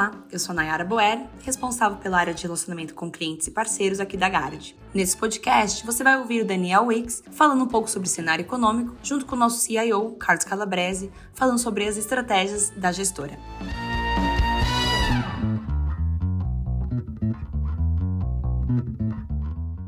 Olá, eu sou Nayara Boer, responsável pela área de relacionamento com clientes e parceiros aqui da Gard. Nesse podcast, você vai ouvir o Daniel Wicks falando um pouco sobre o cenário econômico, junto com o nosso CIO, Carlos Calabrese, falando sobre as estratégias da gestora.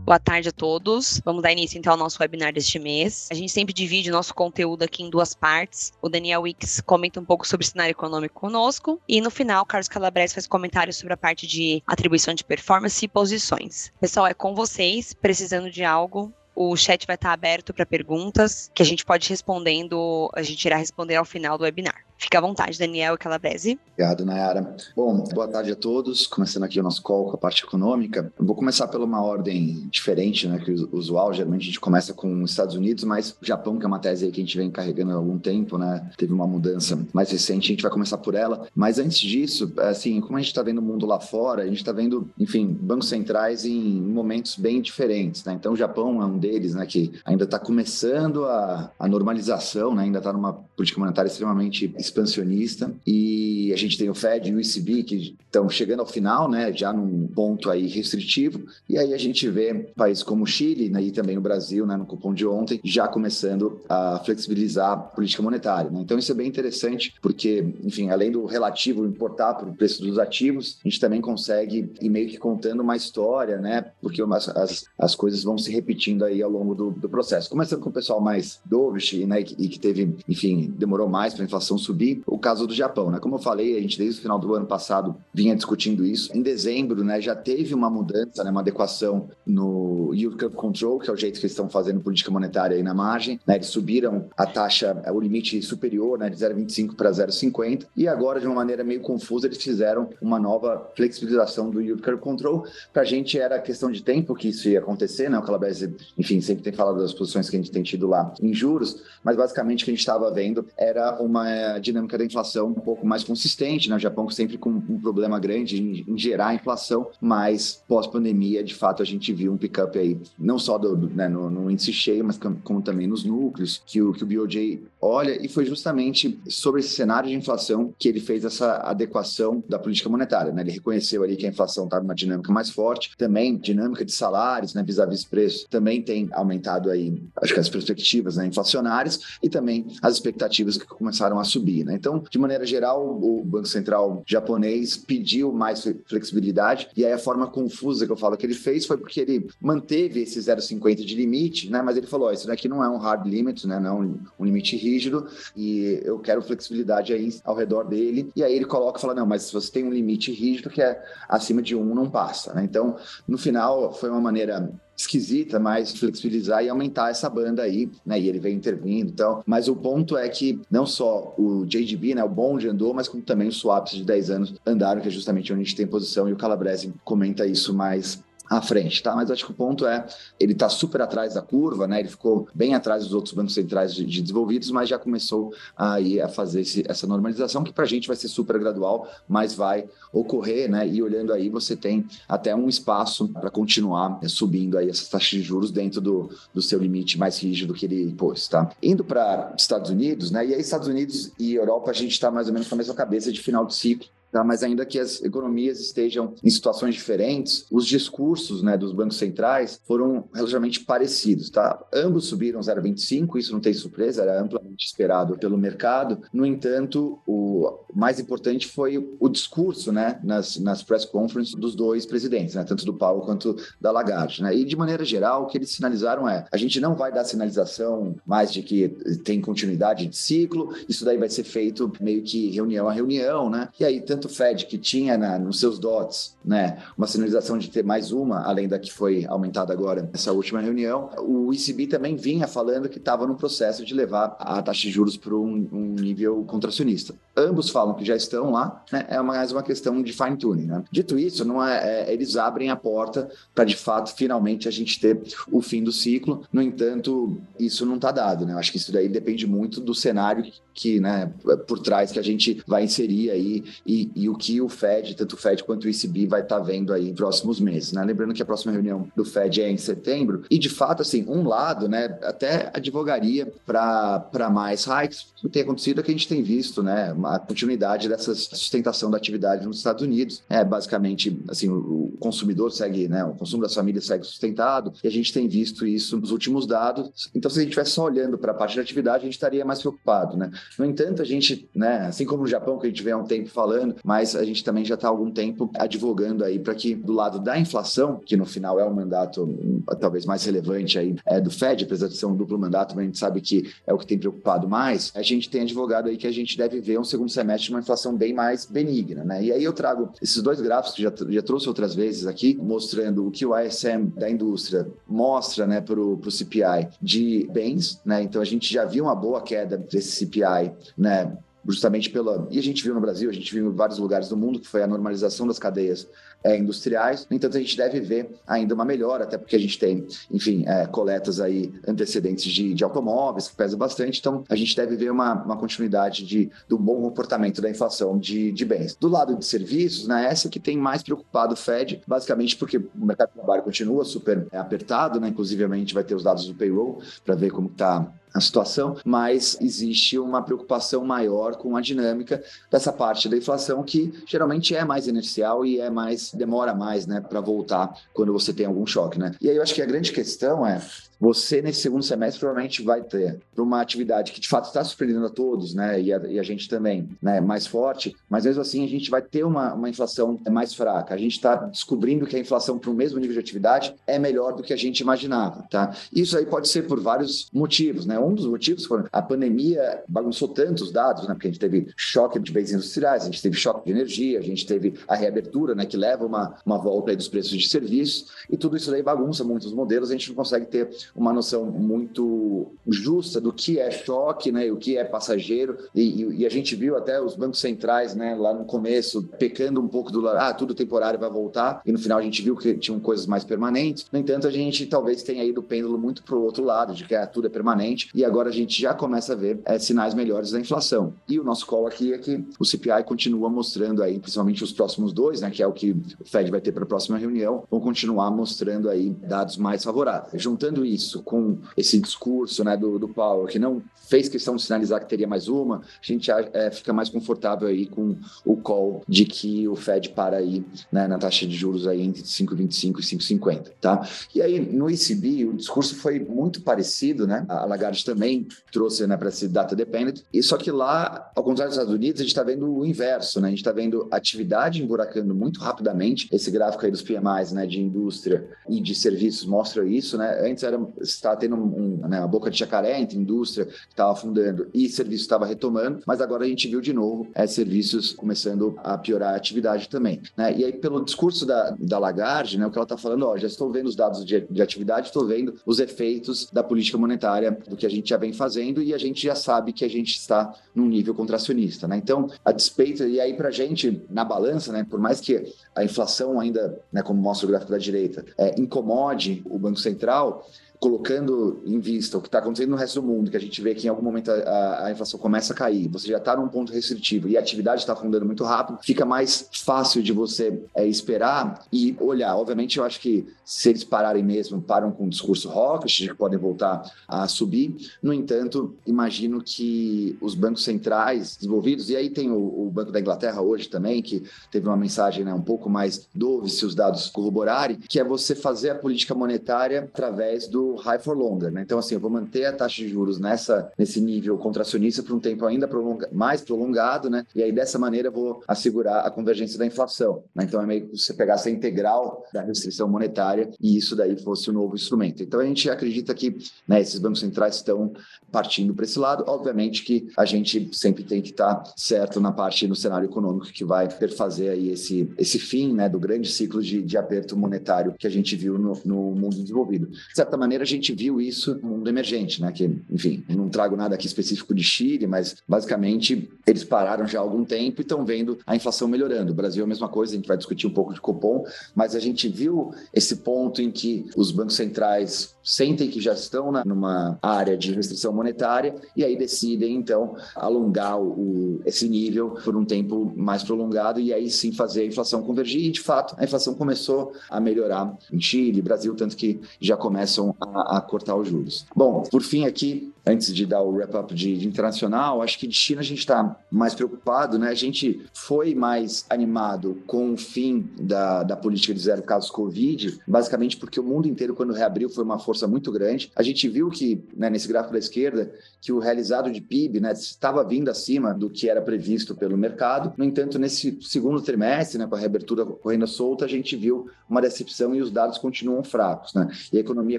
Boa tarde a todos. Vamos dar início então ao nosso webinar deste mês. A gente sempre divide o nosso conteúdo aqui em duas partes. O Daniel Wicks comenta um pouco sobre o cenário econômico conosco e no final, Carlos Calabres faz comentários sobre a parte de atribuição de performance e posições. Pessoal, é com vocês. Precisando de algo, o chat vai estar aberto para perguntas que a gente pode respondendo, a gente irá responder ao final do webinar. Fique à vontade, Daniel Calabrese. Obrigado, Nayara. Bom, boa tarde a todos. Começando aqui o nosso call com a parte econômica. Vou começar pela uma ordem diferente, né, que o usual. Geralmente a gente começa com os Estados Unidos, mas o Japão, que é uma tese que a gente vem carregando há algum tempo, né, teve uma mudança mais recente, a gente vai começar por ela. Mas antes disso, assim, como a gente está vendo o mundo lá fora, a gente está vendo, enfim, bancos centrais em momentos bem diferentes, né? Então o Japão é um deles, né, que ainda está começando a, a normalização, né, ainda está numa política monetária extremamente expansionista e a gente tem o Fed e o ECB que estão chegando ao final, né, já num ponto aí restritivo, e aí a gente vê países como o Chile né, e também o Brasil, né, no cupom de ontem, já começando a flexibilizar a política monetária. Né? Então isso é bem interessante porque, enfim, além do relativo importar para o preço dos ativos, a gente também consegue ir meio que contando uma história, né, porque as, as, as coisas vão se repetindo aí ao longo do, do processo. Começando com o pessoal mais dovish, né, e e que teve, enfim, demorou mais para a inflação subir, subir, o caso do Japão, né? Como eu falei, a gente desde o final do ano passado vinha discutindo isso. Em dezembro, né, já teve uma mudança, né, uma adequação no yield curve control, que é o jeito que eles estão fazendo política monetária aí na margem, né? Eles subiram a taxa, o limite superior, né, de 0,25 para 0,50 e agora de uma maneira meio confusa eles fizeram uma nova flexibilização do yield curve control. Para a gente era questão de tempo que isso ia acontecer, né? O Calabrese, enfim, sempre tem falado das posições que a gente tem tido lá em juros, mas basicamente o que a gente estava vendo era uma dinâmica da inflação um pouco mais consistente, né? O Japão sempre com um problema grande em, em gerar inflação, mas pós-pandemia, de fato, a gente viu um pick-up aí, não só do, do, né, no, no, índice cheio, mas como, como, também nos núcleos, que o, que o BOJ olha, e foi justamente sobre esse cenário de inflação que ele fez essa adequação da política monetária, né? Ele reconheceu ali que a inflação estava numa dinâmica mais forte, também dinâmica de salários, né, vis-à-vis preço, também tem aumentado aí, acho que as perspectivas né, inflacionárias e também as expectativas que começaram a subir subir. Né? Então, de maneira geral, o Banco Central japonês pediu mais flexibilidade e aí a forma confusa que eu falo que ele fez foi porque ele manteve esse 0,50 de limite, né? mas ele falou: oh, isso daqui não é um hard limit, né? não é um limite rígido e eu quero flexibilidade aí ao redor dele. E aí ele coloca e fala: não, mas se você tem um limite rígido que é acima de um, não passa. Né? Então, no final, foi uma maneira esquisita, mas flexibilizar e aumentar essa banda aí, né? E ele vem intervindo e então. tal. Mas o ponto é que não só o JGB, né, o bond andou, mas como também os swaps de 10 anos andaram, que é justamente onde a gente tem posição, e o Calabrese comenta isso mais à frente, tá? Mas acho que o ponto é, ele está super atrás da curva, né? Ele ficou bem atrás dos outros bancos centrais de, de desenvolvidos, mas já começou aí a fazer esse, essa normalização, que para a gente vai ser super gradual, mas vai ocorrer, né? E olhando aí, você tem até um espaço para continuar né, subindo aí essas taxas de juros dentro do, do seu limite mais rígido que ele impôs, tá? Indo para Estados Unidos, né? E aí, Estados Unidos e Europa, a gente está mais ou menos com a mesma cabeça de final de ciclo, Tá? Mas ainda que as economias estejam em situações diferentes, os discursos né, dos bancos centrais foram relativamente parecidos. Tá? Ambos subiram 0,25, isso não tem surpresa, era amplamente esperado pelo mercado. No entanto, o mais importante foi o discurso né, nas, nas press conferences dos dois presidentes, né, tanto do Paulo quanto da Lagarde. Né? E de maneira geral, o que eles sinalizaram é: a gente não vai dar sinalização mais de que tem continuidade de ciclo, isso daí vai ser feito meio que reunião a reunião, né? E aí, tanto tanto o Fed, que tinha na, nos seus dots né, uma sinalização de ter mais uma, além da que foi aumentada agora nessa última reunião, o ECB também vinha falando que estava no processo de levar a taxa de juros para um, um, nível contracionista. Ambos falam que já estão lá, né, é mais uma questão de fine-tuning. Né? Dito isso, não é, é, eles abrem a porta para, de fato, finalmente a gente ter o fim do ciclo. No entanto, isso não está dado. Né? Eu acho que isso daí depende muito do cenário que, né, por trás que a gente vai inserir aí e e o que o Fed, tanto o Fed quanto o ECB, vai estar tá vendo aí em próximos meses. Né? Lembrando que a próxima reunião do Fed é em setembro, e de fato, assim, um lado, né, até advogaria para mais hikes, o que tem acontecido é que a gente tem visto né, a continuidade dessa sustentação da atividade nos Estados Unidos. É basicamente assim, o consumidor segue, né, o consumo das famílias segue sustentado, e a gente tem visto isso nos últimos dados. Então, se a gente estivesse só olhando para a parte da atividade, a gente estaria mais preocupado. Né? No entanto, a gente, né, assim como no Japão, que a gente vem há um tempo falando, mas a gente também já está há algum tempo advogando aí para que, do lado da inflação, que no final é o mandato talvez mais relevante aí é, do Fed, apesar de ser um duplo mandato, mas a gente sabe que é o que tem preocupado mais, a gente tem advogado aí que a gente deve ver um segundo semestre de uma inflação bem mais benigna, né? E aí eu trago esses dois gráficos que já, já trouxe outras vezes aqui, mostrando o que o ISM da indústria mostra, né, para o CPI de bens, né? Então a gente já viu uma boa queda desse CPI, né? Justamente pela. E a gente viu no Brasil, a gente viu em vários lugares do mundo, que foi a normalização das cadeias é, industriais. No entanto, a gente deve ver ainda uma melhora, até porque a gente tem, enfim, é, coletas aí antecedentes de, de, automóveis, que pesa bastante. Então, a gente deve ver uma, uma continuidade de, do bom comportamento da inflação de, de bens. Do lado de serviços, né, essa que tem mais preocupado o Fed, basicamente porque o mercado de trabalho continua super é, apertado, né? Inclusive, a gente vai ter os dados do payroll para ver como está a situação, mas existe uma preocupação maior com a dinâmica dessa parte da inflação que geralmente é mais inercial e é mais demora mais, né, para voltar quando você tem algum choque, né? E aí eu acho que a grande questão é você nesse segundo semestre provavelmente vai ter para uma atividade que de fato está surpreendendo a todos, né? E a, e a, gente também, né? Mais forte, mas mesmo assim a gente vai ter uma, uma inflação mais fraca. A gente está descobrindo que a inflação para o mesmo nível de atividade é melhor do que a gente imaginava, tá? Isso aí pode ser por vários motivos, né? Um dos motivos foi a pandemia bagunçou tantos dados, né? Porque a gente teve choque de bens industriais, a gente teve choque de energia, a gente teve a reabertura, né? Que leva uma, uma volta dos preços de serviços e tudo isso daí bagunça muitos modelos, a gente não consegue ter uma noção muito justa do que é choque, né, e o que é passageiro. E, e, e, a gente viu até os bancos centrais, né, lá no começo, pecando um pouco do ah, tudo temporário vai voltar. E no final a gente viu que tinham coisas mais permanentes. No entanto, a gente talvez tenha ido o pêndulo muito para o outro lado, de que ah, tudo é permanente. E agora a gente já começa a ver é, sinais melhores da inflação. E o nosso call aqui é que o CPI continua mostrando aí, principalmente os próximos dois, né, que é o que o Fed vai ter para a próxima reunião, vão continuar mostrando aí dados mais favoráveis. Juntando isso com esse discurso né, do, do Powell, que não fez questão de sinalizar que teria mais uma, a gente é, fica mais confortável aí com o call de que o Fed para aí né, na taxa de juros aí entre 5,25 e 5,50, tá? E aí no ECB o discurso foi muito parecido, né? A Lagarde também trouxe né, para esse data dependent, e só que lá, ao contrário dos Estados Unidos, a gente está vendo o inverso, né? A gente está vendo atividade emburacando muito rapidamente. Esse gráfico aí dos PMIs, né, de indústria e de serviços mostra isso, né? Antes era está tendo um, né, uma boca de jacaré entre indústria que estava afundando e serviço estava retomando, mas agora a gente viu de novo é, serviços começando a piorar a atividade também. Né? E aí, pelo discurso da, da Lagarde, né, o que ela está falando, ó, já estou vendo os dados de, de atividade, estou vendo os efeitos da política monetária do que a gente já vem fazendo e a gente já sabe que a gente está num nível contracionista. Né? Então, a despeito, e aí para a gente, na balança, né, por mais que a inflação ainda, né, como mostra o gráfico da direita, é, incomode o Banco Central, colocando em vista o que está acontecendo no resto do mundo, que a gente vê que em algum momento a, a inflação começa a cair, você já está num ponto restritivo e a atividade está afundando muito rápido, fica mais fácil de você é, esperar e olhar. Obviamente, eu acho que se eles pararem mesmo, param com o discurso de que podem voltar a subir. No entanto, imagino que os bancos centrais desenvolvidos, e aí tem o, o Banco da Inglaterra hoje também, que teve uma mensagem né, um pouco mais dove se os dados corroborarem, que é você fazer a política monetária através do high for longer, né? Então, assim, eu vou manter a taxa de juros nessa, nesse nível contracionista por um tempo ainda prolonga, mais prolongado, né? E aí, dessa maneira, eu vou assegurar a convergência da inflação. Né? Então, é meio que você pegasse a integral da restrição monetária e isso daí fosse o novo instrumento. Então, a gente acredita que né, esses bancos centrais estão partindo para esse lado. Obviamente que a gente sempre tem que estar certo na parte, no cenário econômico que vai perfazer aí esse, esse fim, né, do grande ciclo de, de aperto monetário que a gente viu no, no mundo desenvolvido. De certa maneira, a gente viu isso no mundo emergente, né? Que, enfim, não trago nada aqui específico de Chile, mas basicamente eles pararam já há algum tempo e estão vendo a inflação melhorando. O Brasil é a mesma coisa, a gente vai discutir um pouco de Copom, mas a gente viu esse ponto em que os bancos centrais sentem que já estão na, numa área de restrição monetária e aí decidem, então, alongar o, esse nível por um tempo mais prolongado e aí sim fazer a inflação convergir. E, de fato, a inflação começou a melhorar em Chile, Brasil, tanto que já começam a, a cortar os juros. Bom, por fim aqui, antes de dar o wrap-up de, de, internacional, acho que de China a gente está mais preocupado, né? A gente foi mais animado com o fim da, da política de zero casos Covid, basicamente porque o mundo inteiro, quando reabriu, foi uma força muito grande. A gente viu que, né, nesse gráfico da esquerda, que o realizado de PIB né, estava vindo acima do que era previsto pelo mercado. No entanto, nesse segundo trimestre, né, com a reabertura correndo solta, a gente viu uma decepção e os dados continuam fracos. Né? E a economia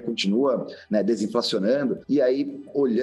continua né, desinflacionando. E aí, olhando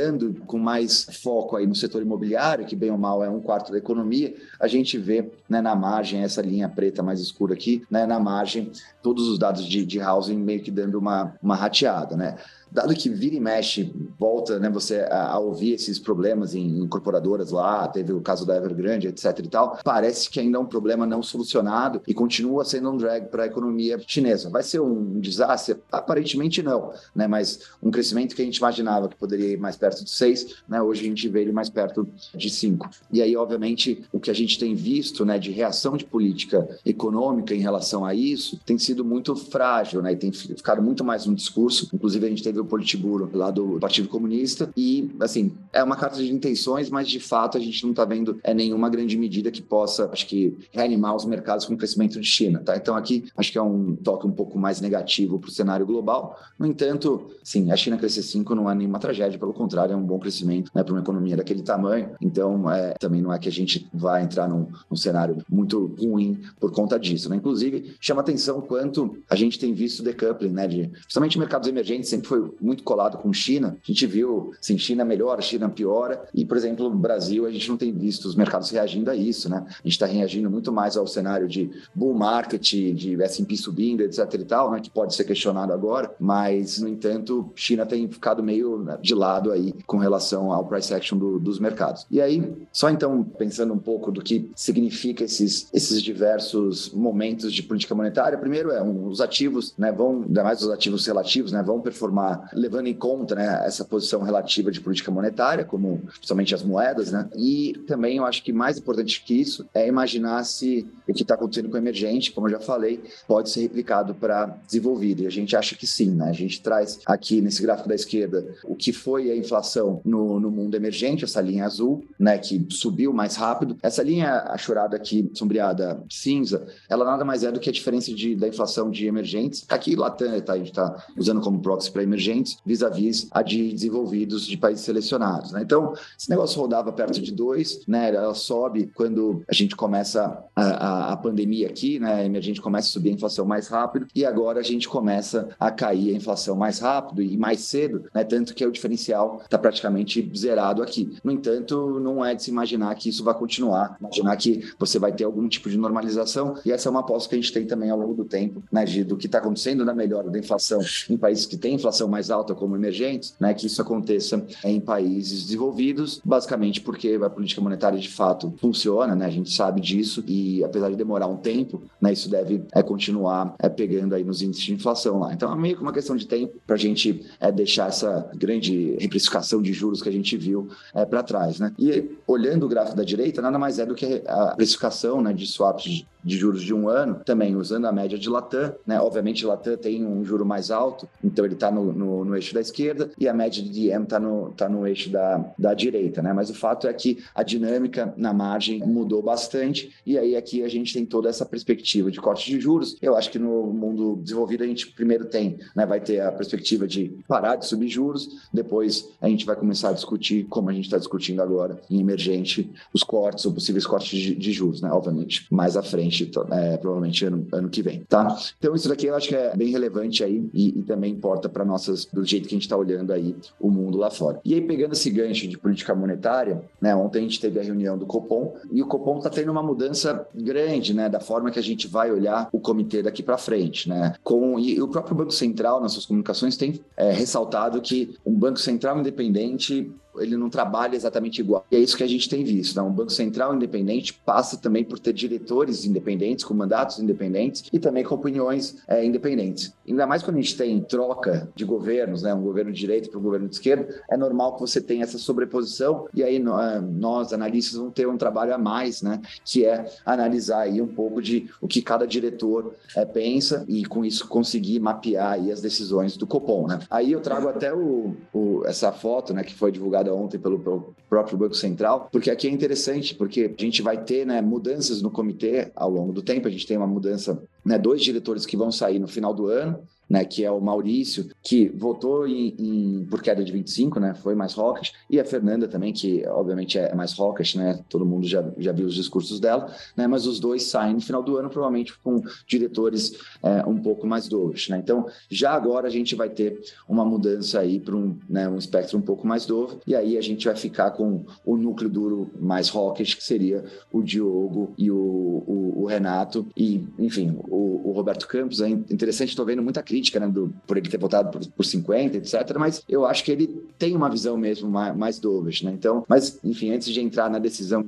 com mais foco aí no setor imobiliário, que bem ou mal é um quarto da economia, a gente vê né, na margem, essa linha preta mais escura aqui, né, na margem, todos os dados de, de housing meio que dando uma, uma rateada. Né? Dado que vira e mexe, volta né, você a, a ouvir esses problemas em incorporadoras lá, teve o caso da Evergrande, etc e tal, parece que ainda é um problema não solucionado e continua sendo um drag para a economia chinesa. Vai ser um desastre? Aparentemente não, né, mas um crescimento que a gente imaginava que poderia ir mais perto de 6, né, hoje a gente vê ele mais perto de 5. E aí, obviamente, o que a gente tem visto né, de reação de política econômica em relação a isso tem sido muito frágil, né, e tem ficado muito mais no discurso. Inclusive, a gente teve o Politburo lá do Partido Comunista e, assim, é uma carta de intenções, mas de fato a gente não está vendo é, nenhuma grande medida que possa, acho que, reanimar os mercados com o crescimento de China, tá? Então aqui acho que é um toque um pouco mais negativo para o cenário global. No entanto, sim, a China crescer 5 não é nenhuma tragédia, pelo contrário, é um bom crescimento né, para uma economia daquele tamanho. Então, é, também não é que a gente vai entrar num, num cenário muito ruim por conta disso, né? Inclusive, chama atenção quanto a gente tem visto decoupling, né? De, principalmente mercados emergentes sempre foi muito colado com China. A gente viu, assim, China melhora, China piora. E, por exemplo, no Brasil, a gente não tem visto os mercados reagindo a isso, né? A gente está reagindo muito mais ao cenário de bull market, de S&P subindo, etc e tal, né? Que pode ser questionado agora. Mas, no entanto, China tem ficado meio né, de lado aí com relação ao price action do, dos mercados. E aí, só então, pensando um pouco do que significa esses, esses diversos momentos de política monetária, primeiro é um, os ativos, né? Vão, ainda mais os ativos relativos, né? Vão performar levando em conta né, essa posição relativa de política monetária, como principalmente as moedas, né? E também eu acho que mais importante que isso é imaginar se o que está acontecendo com o emergente, como eu já falei, pode ser replicado para desenvolvido. E a gente acha que sim, né? A gente traz aqui nesse gráfico da esquerda o que foi a inflação no, no mundo emergente, essa linha azul, né? Que subiu mais rápido. Essa linha achurada aqui, sombreada cinza, ela nada mais é do que a diferença de, da inflação de emergentes. Aqui Latam, tá? A gente está usando como proxy para emergentes vis-à-vis a de desenvolvidos de países selecionados. Né? Então, esse negócio rodava perto de dois, né? ela sobe quando a gente começa a, a, a pandemia aqui, né? a emergente começa a subir a inflação mais rápido e agora a gente começa a cair a inflação mais rápido e mais cedo, né? tanto que o diferencial está praticamente zerado aqui. No entanto, não é de se imaginar que isso vai continuar, imaginar que você vai ter algum tipo de normalização e essa é uma aposta que a gente tem também ao longo do tempo, né, do que está acontecendo na melhora da inflação em países que têm inflação mais alta como emergentes, né, que isso aconteça em países desenvolvidos, basicamente porque a política monetária de fato funciona, né, a gente sabe disso e apesar de demorar um tempo, né, isso deve é, continuar é, pegando aí nos índices de inflação lá. Então é meio que uma questão de tempo para a gente é, deixar essa grande reprecificação de juros que a gente viu é, para trás, né? E olhando o gráfico da direita, nada mais é do que a precificação né, de swaps de, juros de um ano, também usando a média de Latam, né? Obviamente Latam tem um juro mais alto, então ele está no, no no, eixo da esquerda e a média de DM está no, tá no eixo da, da direita, né? Mas o fato é que a dinâmica na margem mudou bastante e aí aqui a gente tem toda essa perspectiva de corte de juros. Eu acho que no mundo desenvolvido a gente primeiro tem, né? Vai ter a perspectiva de parar de subir juros, depois a gente vai começar a discutir, como a gente está discutindo agora em emergente, os cortes ou possíveis cortes de, de juros, né? Obviamente, mais à frente, é, provavelmente ano, ano que vem, tá? Então isso daqui eu acho que é bem relevante aí e, e também importa para nossas do jeito que a gente está olhando aí o mundo lá fora. E aí, pegando esse gancho de política monetária, né, ontem a gente teve a reunião do Copom e o Copom está tendo uma mudança grande, né, da forma que a gente vai olhar o comitê daqui para frente, né, com e o próprio Banco Central nas suas comunicações tem é, ressaltado que um Banco Central independente ele não trabalha exatamente igual. E é isso que a gente tem visto. Né? Um Banco Central independente passa também por ter diretores independentes, com mandatos independentes e também com opiniões é, independentes. Ainda mais quando a gente tem troca de governos, né? um governo de direita para um governo de esquerda, é normal que você tenha essa sobreposição e aí é, nós, analistas, vamos ter um trabalho a mais, né? que é analisar aí um pouco de o que cada diretor é, pensa e com isso conseguir mapear aí as decisões do Copom. Né? Aí eu trago até o, o essa foto né, que foi divulgada divulgada ontem pelo, pelo, próprio Banco Central, porque aqui é interessante, porque a gente vai ter né, mudanças no comitê ao longo do tempo, a gente tem uma mudança, né, dois diretores que vão sair no final do ano, né, que é o Maurício, que votou em, em, por queda de 25, né, foi mais hawkish, e a Fernanda também, que obviamente é mais hawkish, né, todo mundo já, já viu os discursos dela, né, mas os dois saem no final do ano, provavelmente com diretores é, um pouco mais dovish, né, então já agora a gente vai ter uma mudança aí para um, né, um espectro um pouco mais dovo, e aí a gente vai ficar com o núcleo duro mais hawkish, que seria o Diogo e o, o, o Renato, e enfim, o, o Roberto Campos, é interessante, estou vendo muita crítica crítica, né, do, por ele ter votado por, por 50, etc. Mas eu acho que ele tem uma visão mesmo mais, mais né? Então, mas, enfim, antes de entrar na decisão,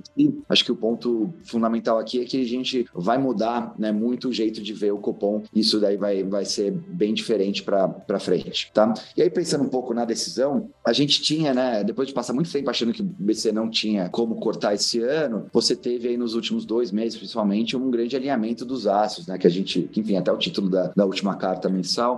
acho que o ponto fundamental aqui é que a gente vai mudar, né, muito o jeito de ver o Copom. Isso daí vai, vai ser bem diferente para frente, tá? E aí, pensando um pouco na decisão, a gente tinha, né, depois de passar muito tempo achando que o BC não tinha como cortar esse ano, você teve aí nos últimos dois meses, principalmente, um grande alinhamento dos aços, né, que a gente, enfim, até o título da, da última carta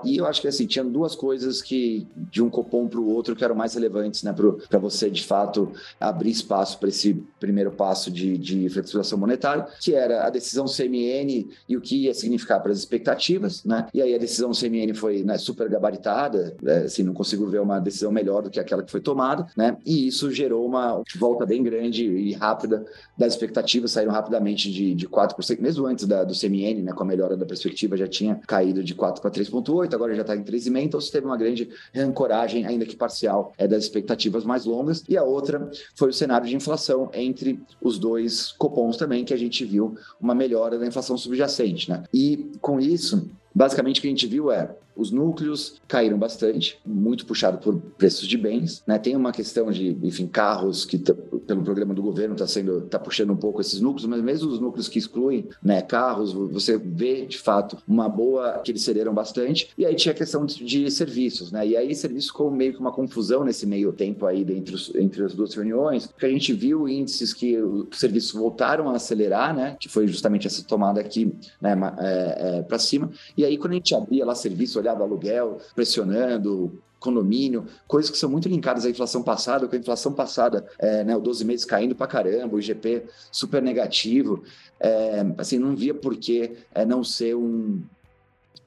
e eu acho que assim, tinha duas coisas que de um Copom para o outro que eram mais relevantes, né, para você de fato abrir espaço para esse primeiro passo de, de flexibilização monetária, que era a decisão CMN e o que ia significar para as expectativas, né? E aí a decisão CMN foi né, super gabaritada, né, assim, não consigo ver uma decisão melhor do que aquela que foi tomada, né? E isso gerou uma volta bem grande e rápida das expectativas, saíram rapidamente de, de 4%, mesmo antes da, do CMN, né, com a melhora da perspectiva, já tinha caído de 4 para 3,8 agora já está em 3,5, então você teve uma grande reancoragem, ainda que parcial, é, das expectativas mais longas. E a outra foi o cenário de inflação entre os dois copons também, que a gente viu uma melhora da inflação subjacente. Né? E com isso, basicamente o que a gente viu é os núcleos caíram bastante, muito puxado por preços de bens, né? Tem uma questão de, enfim, carros que pelo programa do governo está sendo, tá puxando um pouco esses núcleos, mas mesmo os núcleos que excluem, né, carros, você vê de fato uma boa que eles cederam bastante. E aí tinha a questão de, de serviços, né? E aí serviços com meio que uma confusão nesse meio tempo aí entre, entre as duas reuniões, porque a gente viu índices que os serviços voltaram a acelerar, né? Que foi justamente essa tomada aqui, né, é, é, para cima. E aí quando a gente abria lá serviço olhava aluguel pressionando, condomínio, coisas que são muito linkadas à inflação passada, com a inflação passada, é, né, o 12 meses caindo para caramba, o IGP super negativo, é, assim, não via por que é, não ser um,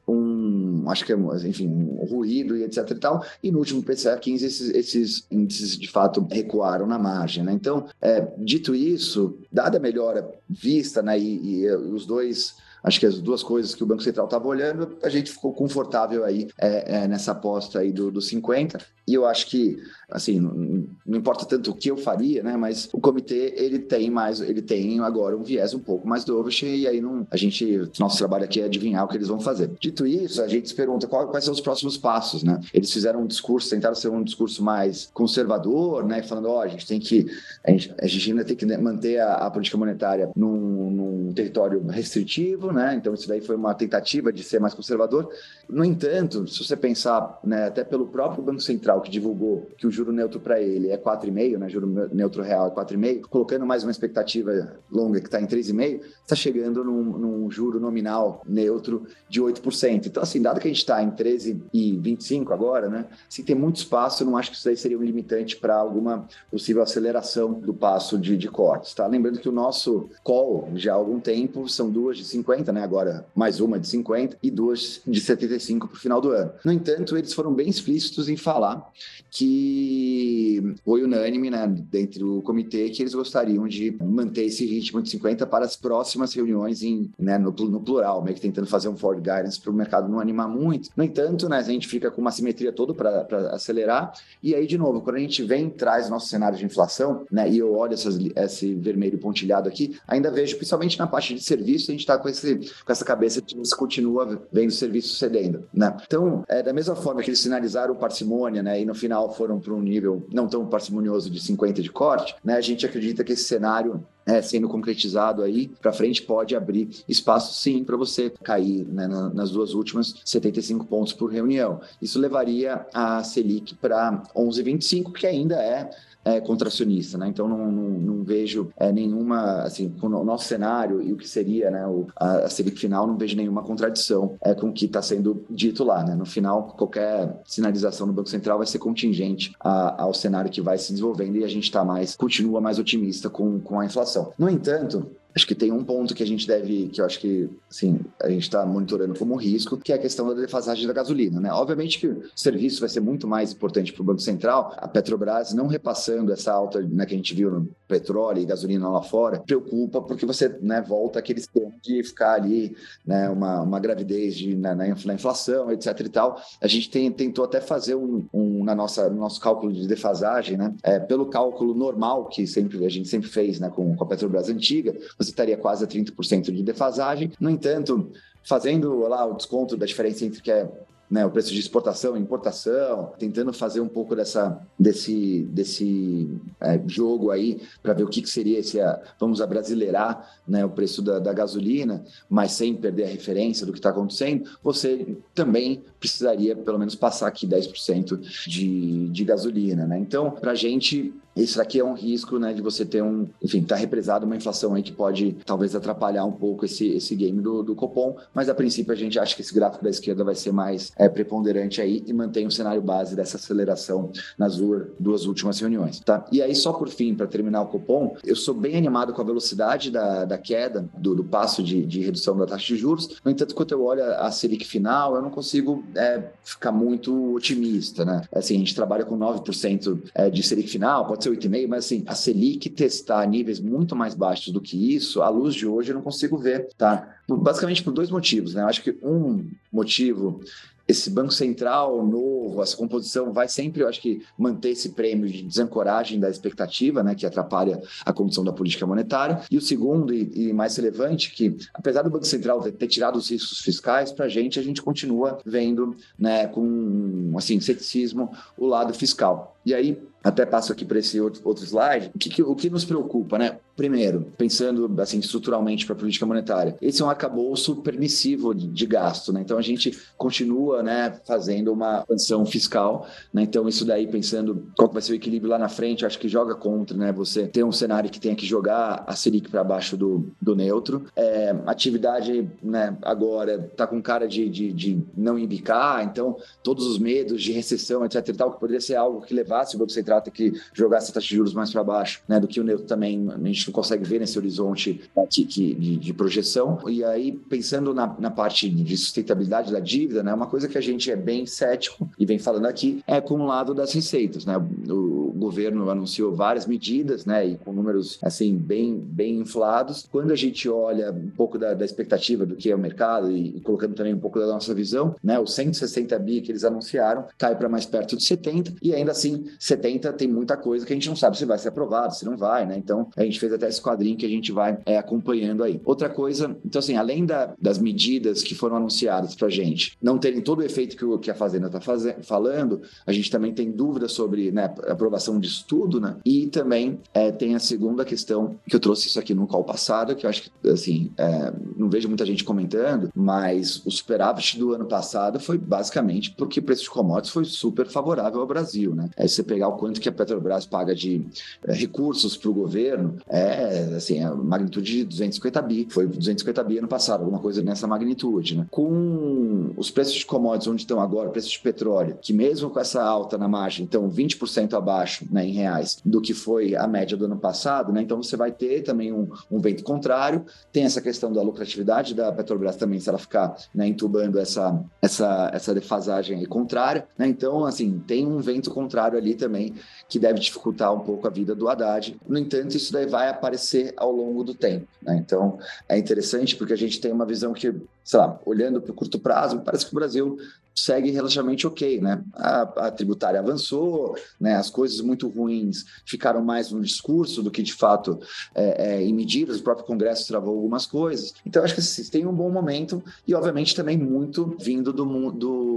um, acho que é, enfim, um ruído e etc e tal, e no último PCA 15 esses, esses índices de fato recuaram na margem, né? Então, é, dito isso, dada a melhora vista, né, e, e os dois acho que as duas coisas que o Banco Central estava olhando, a gente ficou confortável aí é, é, nessa aposta aí do, do 50. E eu acho que, assim, não, não, importa tanto o que eu faria, né? Mas o comitê, ele tem mais, ele tem agora um viés um pouco mais dovish e aí não, a gente, nosso trabalho aqui é adivinhar o que eles vão fazer. Dito isso, a gente se pergunta qual, quais são os próximos passos, né? Eles fizeram um discurso, tentaram ser um discurso mais conservador, né? Falando, ó, oh, a gente tem que, a gente, a gente ainda tem que manter a, a política monetária num, num território restritivo, né? Então isso daí foi uma tentativa de ser mais conservador. No entanto, se você pensar, né, até pelo próprio Banco Central que divulgou que o juro neutro para ele é 4,5, né, juro neutro real é 4,5, colocando mais uma expectativa longa que está em 3,5, está chegando num, num, juro nominal neutro de 8%. Então, assim, dado que a gente está em 13,25 agora, né, se tem muito espaço, eu não acho que isso aí seria um limitante para alguma possível aceleração do passo de, de cortes. Tá? Lembrando que o nosso call já há algum tempo são duas de 50 50, né? Agora mais uma de 50 e duas de 75 para o final do ano. No entanto, eles foram bem explícitos em falar que foi unânime, né, dentro do comitê, que eles gostariam de manter esse ritmo de 50 para as próximas reuniões em, né, no, no plural, meio que tentando fazer um forward guidance para o mercado não animar muito. No entanto, né, a gente fica com uma simetria toda para acelerar. E aí, de novo, quando a gente vem traz nosso cenário de inflação, né, e eu olho essas, esse vermelho pontilhado aqui, ainda vejo, principalmente na parte de serviço, a gente está com, com essa cabeça de se continua vendo serviço cedendo. Né? Então, é, da mesma forma que eles sinalizaram parcimônia, né, e no final foram para um nível não tão parcimonioso de 50 de corte, né, a gente acredita que esse cenário é, sendo concretizado aí para frente pode abrir espaço sim para você cair né, nas duas últimas 75 pontos por reunião. Isso levaria a Selic para 11,25, que ainda é é, contracionista, né? Então não, não, não vejo é, nenhuma, assim, com o nosso cenário e o que seria, né, o, a, a Selic final, não vejo nenhuma contradição é, com o que está sendo dito lá, né? No final, qualquer sinalização do Banco Central vai ser contingente a, ao cenário que vai se desenvolvendo e a gente está mais, continua mais otimista com, com a inflação. No entanto, Acho que tem um ponto que a gente deve, que eu acho que, assim, a gente está monitorando como risco, que é a questão da defasagem da gasolina, né? Obviamente que o serviço vai ser muito mais importante para o Banco Central, a Petrobras não repassando essa alta né, que a gente viu no petróleo e gasolina lá fora, preocupa porque você né, volta aquele esquema de ficar ali, né, uma, uma gravidez de, na, na inflação, etc e tal. A gente tem, tentou até fazer um, um, na nossa, no nosso cálculo de defasagem, né, é, pelo cálculo normal que sempre a gente sempre fez né, com, com a Petrobras antiga, você estaria quase a 30% de defasagem. No entanto, fazendo lá o desconto da diferença entre que é né, o preço de exportação e importação, tentando fazer um pouco dessa, desse, desse é, jogo aí para ver o que, que seria esse, a, vamos abrasileirar né, o preço da, da, gasolina, mas sem perder a referência do que está acontecendo, você também precisaria pelo menos passar aqui 10% de, de gasolina. Né? Então, para a gente, isso aqui é um risco né, de você ter um, enfim, tá represado uma inflação aí que pode talvez atrapalhar um pouco esse, esse game do, do Copom, mas a princípio a gente acha que esse gráfico da esquerda vai ser mais é, preponderante aí e mantém o cenário base dessa aceleração nas duas últimas reuniões, tá? E aí, só por fim, para terminar o Copom, eu sou bem animado com a velocidade da, da queda, do, do passo de, de, redução da taxa de juros, no entanto, quando eu olho a Selic final, eu não consigo é, ficar muito otimista, né? Assim, a gente trabalha com 9% é, de Selic final, pode ser 8,5%, mas assim, a Selic testar níveis muito mais baixos do que isso, à luz de hoje, eu não consigo ver, tá? Basicamente por dois motivos, né? Eu acho que um motivo esse Banco Central novo, essa composição vai sempre, eu acho que, manter esse prêmio de desancoragem da expectativa, né, que atrapalha a condição da política monetária. E o segundo, e, e mais relevante, que apesar do Banco Central ter, ter tirado os riscos fiscais, para a gente, a gente continua vendo né, com assim, ceticismo o lado fiscal. E aí, até passo aqui para esse outro, slide, o que, o que nos preocupa, né? Primeiro, pensando assim estruturalmente para a política monetária, esse é um arcabouço permissivo de, gasto, né? Então a gente continua, né, fazendo uma expansão fiscal, né? Então isso daí pensando qual vai ser o equilíbrio lá na frente, acho que joga contra, né? Você ter um cenário que tenha que jogar a Selic para baixo do, do neutro, é, atividade, né? Agora tá com cara de, de, de não indicar, então todos os medos de recessão, etc. E tal, que poderia ser algo que levasse o Banco Central trata que jogar essa taxa de juros mais para baixo, né, do que o neutro também, a gente não consegue ver nesse horizonte aqui, que, de, de, projeção. E aí, pensando na, na parte de sustentabilidade da dívida, né, uma coisa que a gente é bem cético e vem falando aqui é com o lado das receitas, né? O governo anunciou várias medidas, né, e com números assim bem bem inflados. Quando a gente olha um pouco da, da expectativa do que é o mercado e, e, colocando também um pouco da nossa visão, né, os 160 bi que eles anunciaram cai para mais perto de 70 e ainda assim 70 tem muita coisa que a gente não sabe se vai ser aprovado, se não vai, né? Então, a gente fez até esse quadrinho que a gente vai é, acompanhando aí. Outra coisa, então assim, além da, das medidas que foram anunciadas para a gente não terem todo o efeito que, o, que a Fazenda está falando, a gente também tem dúvidas sobre né, aprovação de estudo, né? E também é, tem a segunda questão, que eu trouxe isso aqui no call passado, que eu acho que, assim, é, não vejo muita gente comentando, mas o superávit do ano passado foi basicamente porque o preço de commodities foi super favorável ao Brasil, né? É, se você pegar o quanto que a Petrobras paga de é, recursos para o governo, é assim, a magnitude de 250 bi. Foi 250 bi ano passado, alguma coisa nessa magnitude. Né? Com os preços de commodities onde estão agora, preços de petróleo, que mesmo com essa alta na margem, então 20% abaixo né, em reais do que foi a média do ano passado, né? então você vai ter também um, um vento contrário. Tem essa questão da lucratividade da Petrobras também, se ela ficar né, entubando essa, essa, essa defasagem contrária. Né? Então, assim, tem um vento contrário ali também que deve dificultar um pouco a vida do Haddad. No entanto, isso daí vai aparecer ao longo do tempo. Né? Então, é interessante porque a gente tem uma visão que, sei lá, olhando para o curto prazo, parece que o Brasil segue relativamente ok, né? A, a, tributária avançou, né? As coisas muito ruins ficaram mais no discurso do que de fato é, é, em medidas. O próprio Congresso travou algumas coisas. Então acho que assim, tem um bom momento e obviamente também muito vindo do mundo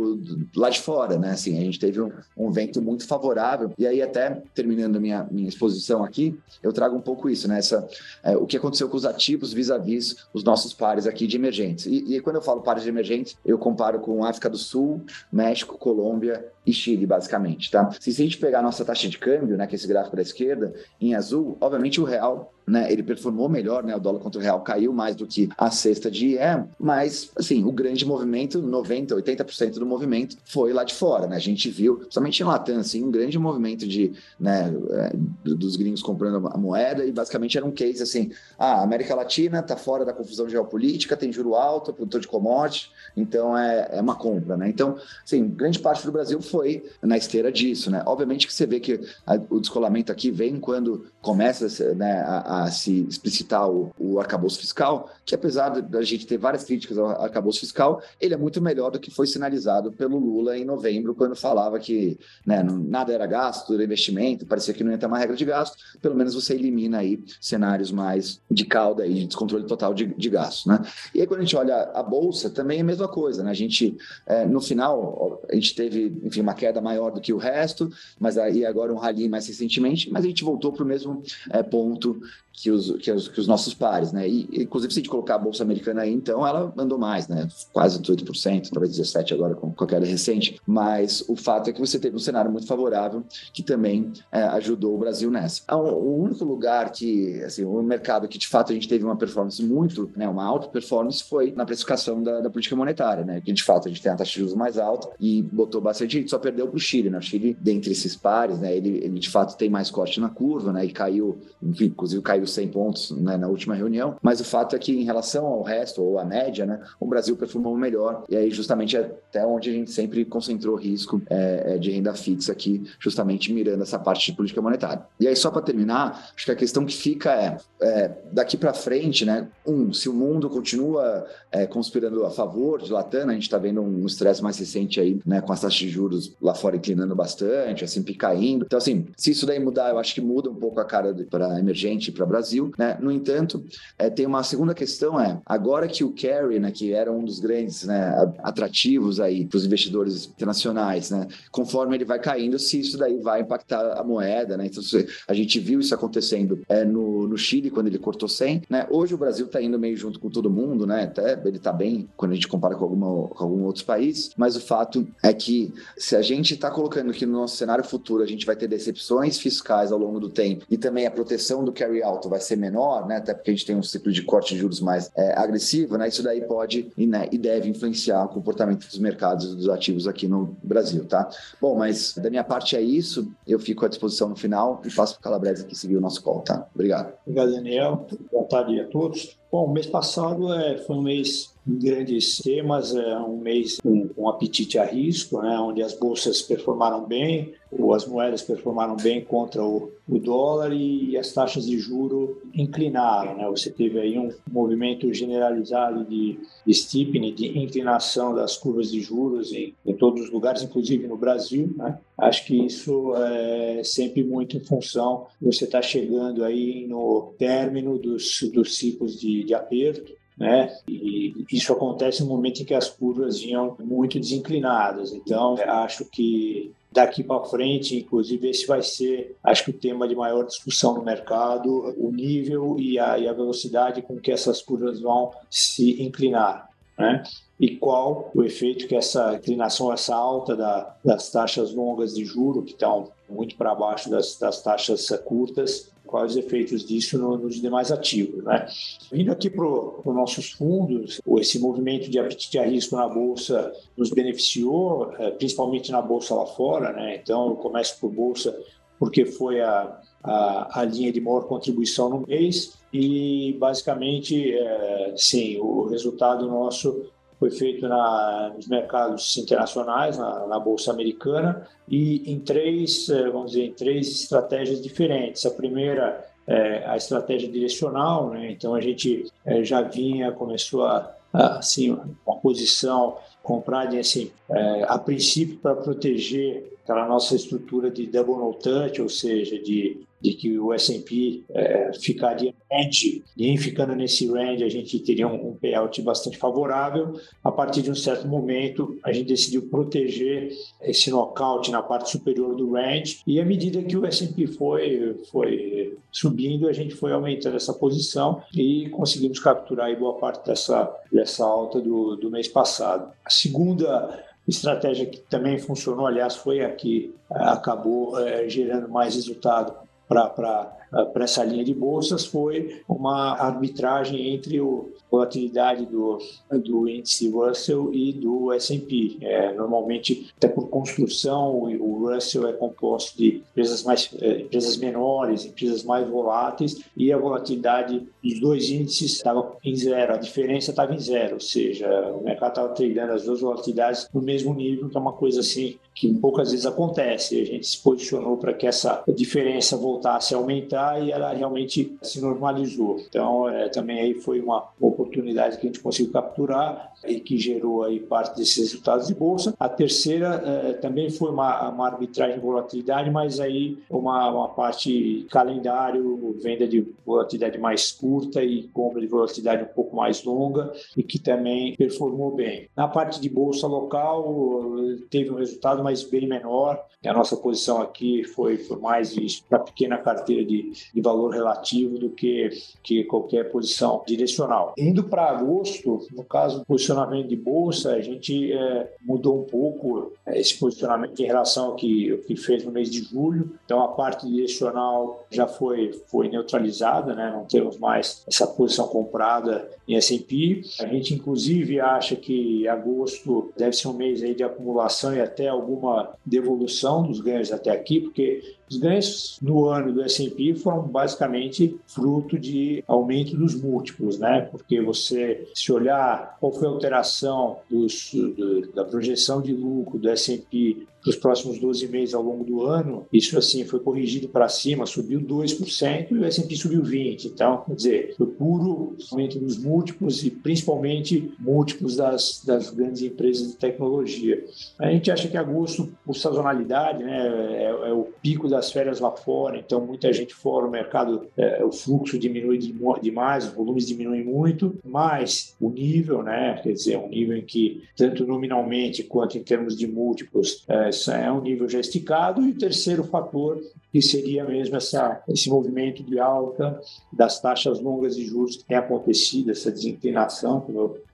lá de fora, né? Assim, a gente teve um, um, vento muito favorável e aí até terminando a minha, minha exposição aqui, eu trago um pouco isso, né? Essa, é, o que aconteceu com os ativos vis-à-vis -vis os nossos pares aqui de emergentes. E, e quando eu falo pares de emergentes, eu comparo com África do Sul México, Colômbia e Chile, basicamente, tá? Se, se a gente pegar a nossa taxa de câmbio, né, que é esse gráfico da esquerda, em azul, obviamente o real, né, ele performou melhor, né, o dólar contra o real caiu mais do que a cesta de IEM, mas, assim, o grande movimento, 90%, 80% do movimento foi lá de fora, né? A gente viu, somente em Latam, assim, um grande movimento de, né, é, dos gringos comprando a moeda e basicamente era um case, assim, ah, a América Latina tá fora da confusão geopolítica, tem juro alto, produtor de commodity, então é, é uma compra, né? Então, assim, grande parte do Brasil foi na esteira disso, né? Obviamente que você vê que a, o descolamento aqui vem quando começa né, a, a, se explicitar o, o arcabouço fiscal, que apesar da gente ter várias críticas ao arcabouço fiscal, ele é muito melhor do que foi sinalizado pelo Lula em novembro, quando falava que né, nada era gasto, era investimento, parecia que não ia ter uma regra de gasto, pelo menos você elimina aí cenários mais de cauda e de descontrole total de, de gasto, né? E aí quando a gente olha a Bolsa, também é a mesma coisa, né? A gente, é, no final, a gente teve, enfim, uma queda maior do que o resto, mas aí agora um rally mais recentemente, mas a gente voltou para o mesmo é, ponto que os, que os, que os nossos pares, né? E, inclusive, se a gente colocar a Bolsa Americana aí, então, ela andou mais, né? Quase 18%, talvez 17% agora com, com a queda recente. Mas o fato é que você teve um cenário muito favorável que também é, ajudou o Brasil nessa. Ah, o único lugar que, assim, o mercado que de fato a gente teve uma performance muito, né? Uma alta performance foi na precificação da, da política monetária, né? Que de fato a gente tem a taxa de juros mais alta e botou bastante, gente só perdeu para o Chile, né? O Chile, dentre esses pares, né? Ele, ele de fato tem mais corte na curva, né? E caiu, enfim, inclusive caiu 100 pontos né, na última reunião, mas o fato é que em relação ao resto, ou à média, né, o Brasil performou melhor, e aí justamente é até onde a gente sempre concentrou risco é, é, de renda fixa aqui, justamente mirando essa parte de política monetária. E aí, só para terminar, acho que a questão que fica é, é daqui para frente, né, um, se o mundo continua é, conspirando a favor de Latam, a gente está vendo um estresse mais recente aí, né, com as taxas de juros lá fora inclinando bastante, assim, caindo. Então, assim, se isso daí mudar, eu acho que muda um pouco a cara para emergente para Brasil, né? No entanto, é, tem uma segunda questão é, agora que o carry, né, que era um dos grandes né, atrativos aí para os investidores internacionais, né, conforme ele vai caindo, se isso daí vai impactar a moeda, né? Então, a gente viu isso acontecendo é, no, no Chile, quando ele cortou 100, né? Hoje o Brasil está indo meio junto com todo mundo, né? Até ele está bem quando a gente compara com, alguma, com algum outros países, mas o fato é que se a gente está colocando que no nosso cenário futuro a gente vai ter decepções fiscais ao longo do tempo e também a proteção do carry alto vai ser menor, né? Até porque a gente tem um ciclo de corte de juros mais é, agressivo, né? Isso daí pode e, né, e deve influenciar o comportamento dos mercados dos ativos aqui no Brasil, tá? Bom, mas da minha parte é isso. Eu fico à disposição no final e passo para o Calabrese aqui seguir o nosso call, tá? Obrigado. Obrigado, Daniel. Boa tarde a todos. Bom, mês passado é, foi um mês em grandes temas, é um mês com, com apetite a risco, né, onde as bolsas performaram bem, ou as moedas performaram bem contra o, o dólar e, e, as taxas de juro inclinaram. Né? Você teve aí um movimento generalizado de, de steepening, de inclinação das curvas de juros em, em todos os lugares, inclusive no Brasil. Né? Acho que isso é sempre muito em função você estar tá chegando aí no término dos, dos ciclos de de, aperto, né? E isso acontece no momento em que as curvas vinham muito desinclinadas. Então, acho que daqui para frente, inclusive, esse vai ser, acho que o tema de maior discussão no mercado, o nível e a, e a velocidade com que essas curvas vão se inclinar. Né? E qual o efeito que essa inclinação, essa alta da, das taxas longas de juro, que estão muito para baixo das, das taxas curtas, quais os efeitos disso no, nos demais ativos. Né? Vindo aqui para os nossos fundos, esse movimento de apetite a risco na Bolsa nos beneficiou, é, principalmente na Bolsa lá fora. Né? Então, eu começo por Bolsa porque foi a, a, a linha de maior contribuição no mês e, basicamente, é, sim, o resultado nosso foi feito na, nos mercados internacionais, na, na, Bolsa Americana, e em três, é, vamos dizer, em três estratégias diferentes. A primeira é a estratégia direcional, né? então a gente é, já vinha, começou a, a assim, uma posição comprada, assim, é, a princípio para proteger aquela nossa estrutura de double no touch, ou seja, de de que o S&P é, ficaria range, e em ficando nesse range a gente teria um, um payout bastante favorável. A partir de um certo momento, a gente decidiu proteger esse knockout na parte superior do range e à medida que o S&P foi, foi subindo, a gente foi aumentando essa posição e conseguimos capturar boa parte dessa, dessa alta do, do mês passado. A segunda estratégia que também funcionou, aliás, foi a que acabou é, gerando mais resultado para para essa linha de bolsas foi uma arbitragem entre a volatilidade do, do índice Russell e do S&P. É, normalmente, até por construção, o Russell é composto de empresas, mais, é, empresas menores, empresas mais voláteis, e a volatilidade dos dois índices estava em zero, a diferença estava em zero, ou seja, o mercado estava tradando as duas volatilidades no mesmo nível, que é uma coisa assim que poucas vezes acontece. A gente se posicionou para que essa diferença voltasse a aumentar e ela realmente se normalizou. Então, é, também aí foi uma oportunidade que a gente conseguiu capturar e que gerou aí parte desses resultados de bolsa. A terceira é, também foi uma, uma arbitragem de volatilidade, mas aí uma, uma parte calendário, venda de volatilidade mais curta e compra de volatilidade um pouco mais longa e que também performou bem. Na parte de bolsa local, teve um resultado, mas bem menor. A nossa posição aqui foi, foi mais para pequena carteira de de, valor relativo do que, que qualquer posição direcional. Indo para agosto, no caso do posicionamento de bolsa, a gente é, mudou um pouco é, esse posicionamento em relação ao que, ao que fez no mês de julho. Então, a parte direcional já foi, foi neutralizada, né? não temos mais essa posição comprada em S&P. A gente, inclusive, acha que agosto deve ser um mês aí de acumulação e até alguma devolução dos ganhos até aqui, porque os ganhos no ano do S&P foram basicamente fruto de aumento dos múltiplos, né? Porque você, se olhar qual foi a alteração dos, do, da projeção de lucro do S&P para os próximos 12 meses ao longo do ano, isso assim foi corrigido para cima, subiu 2% e o S&P subiu 20%. Então, quer dizer, foi puro aumento dos múltiplos e principalmente múltiplos das, das grandes empresas de tecnologia. A gente acha que agosto, por sazonalidade, né, é, é o pico das férias lá fora, então muita gente fora, o mercado, é, o fluxo diminui demais, os volumes diminuem muito, mas o nível, né, quer dizer, um nível em que tanto nominalmente quanto em termos de múltiplos é, essa é um nível já esticado. E o terceiro fator, que seria mesmo essa, esse movimento de alta das taxas longas de juros que tem acontecido, essa desinclinação,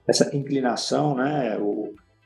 essa inclinação, né,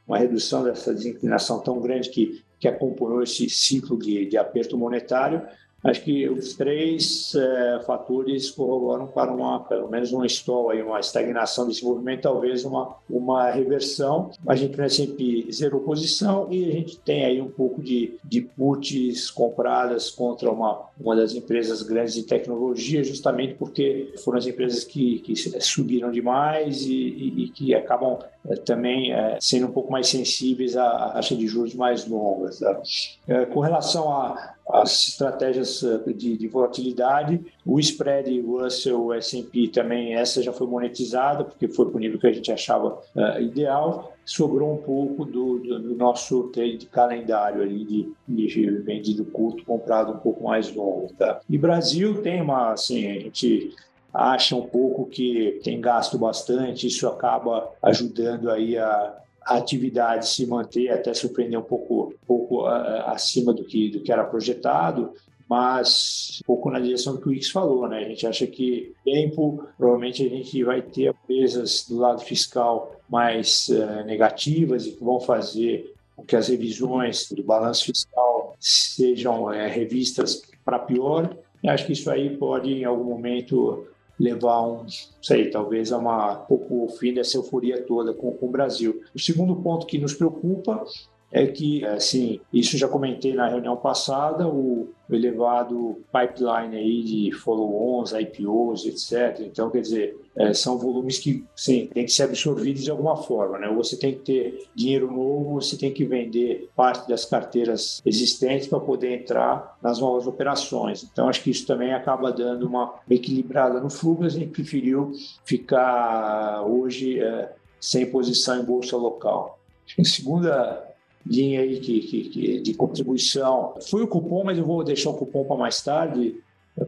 uma redução dessa desinclinação tão grande que, que acompanhou esse ciclo de, de aperto monetário, Acho que os três é, fatores corroboram para uma, pelo menos um stall, aí, uma estagnação desse movimento, talvez uma, uma reversão. A gente no S&P zerou posição e a gente tem aí um pouco de, de puts compradas contra uma, uma das empresas grandes de tecnologia, justamente porque foram as empresas que, que subiram demais e, e, e que acabam é, também é, sendo um pouco mais sensíveis à taxa de juros mais longas. Tá? É, com relação a as estratégias eh, de, de, volatilidade. O spread Russell S&P também, essa já foi monetizada, porque foi para o nível que a gente achava uh, ideal. Sobrou um pouco do, do, do, nosso trade de calendário ali, de, de vendido curto, comprado um pouco mais longo. Tá? E Brasil tem uma, assim, a gente acha um pouco que tem gasto bastante, isso acaba ajudando aí a, a atividade se manter, até surpreender um pouco, pouco uh, acima do que, do que era projetado, mas um pouco na direção do que o X falou, né? A gente acha que tempo, provavelmente a gente vai ter empresas do lado fiscal mais uh, negativas e que vão fazer com que as revisões do balanço fiscal sejam é, revistas para pior. E acho que isso aí pode, em algum momento, levar um, sei, talvez a uma pouco fim dessa euforia toda com, com o Brasil. O segundo ponto que nos preocupa é que, assim, isso já comentei na reunião passada, o elevado pipeline aí de follow-ons, IPOs, etc. Então, quer dizer, é, são volumes que, sim, tem que ser absorvidos de alguma forma, né? Você tem que ter dinheiro novo, você tem que vender parte das carteiras existentes para poder entrar nas novas operações. Então, acho que isso também acaba dando uma equilibrada no fluxo. A gente preferiu ficar hoje é, sem posição em bolsa local. Em segunda linha aí que, que, que, de contribuição. Foi o cupom, mas eu vou deixar o cupom para mais tarde.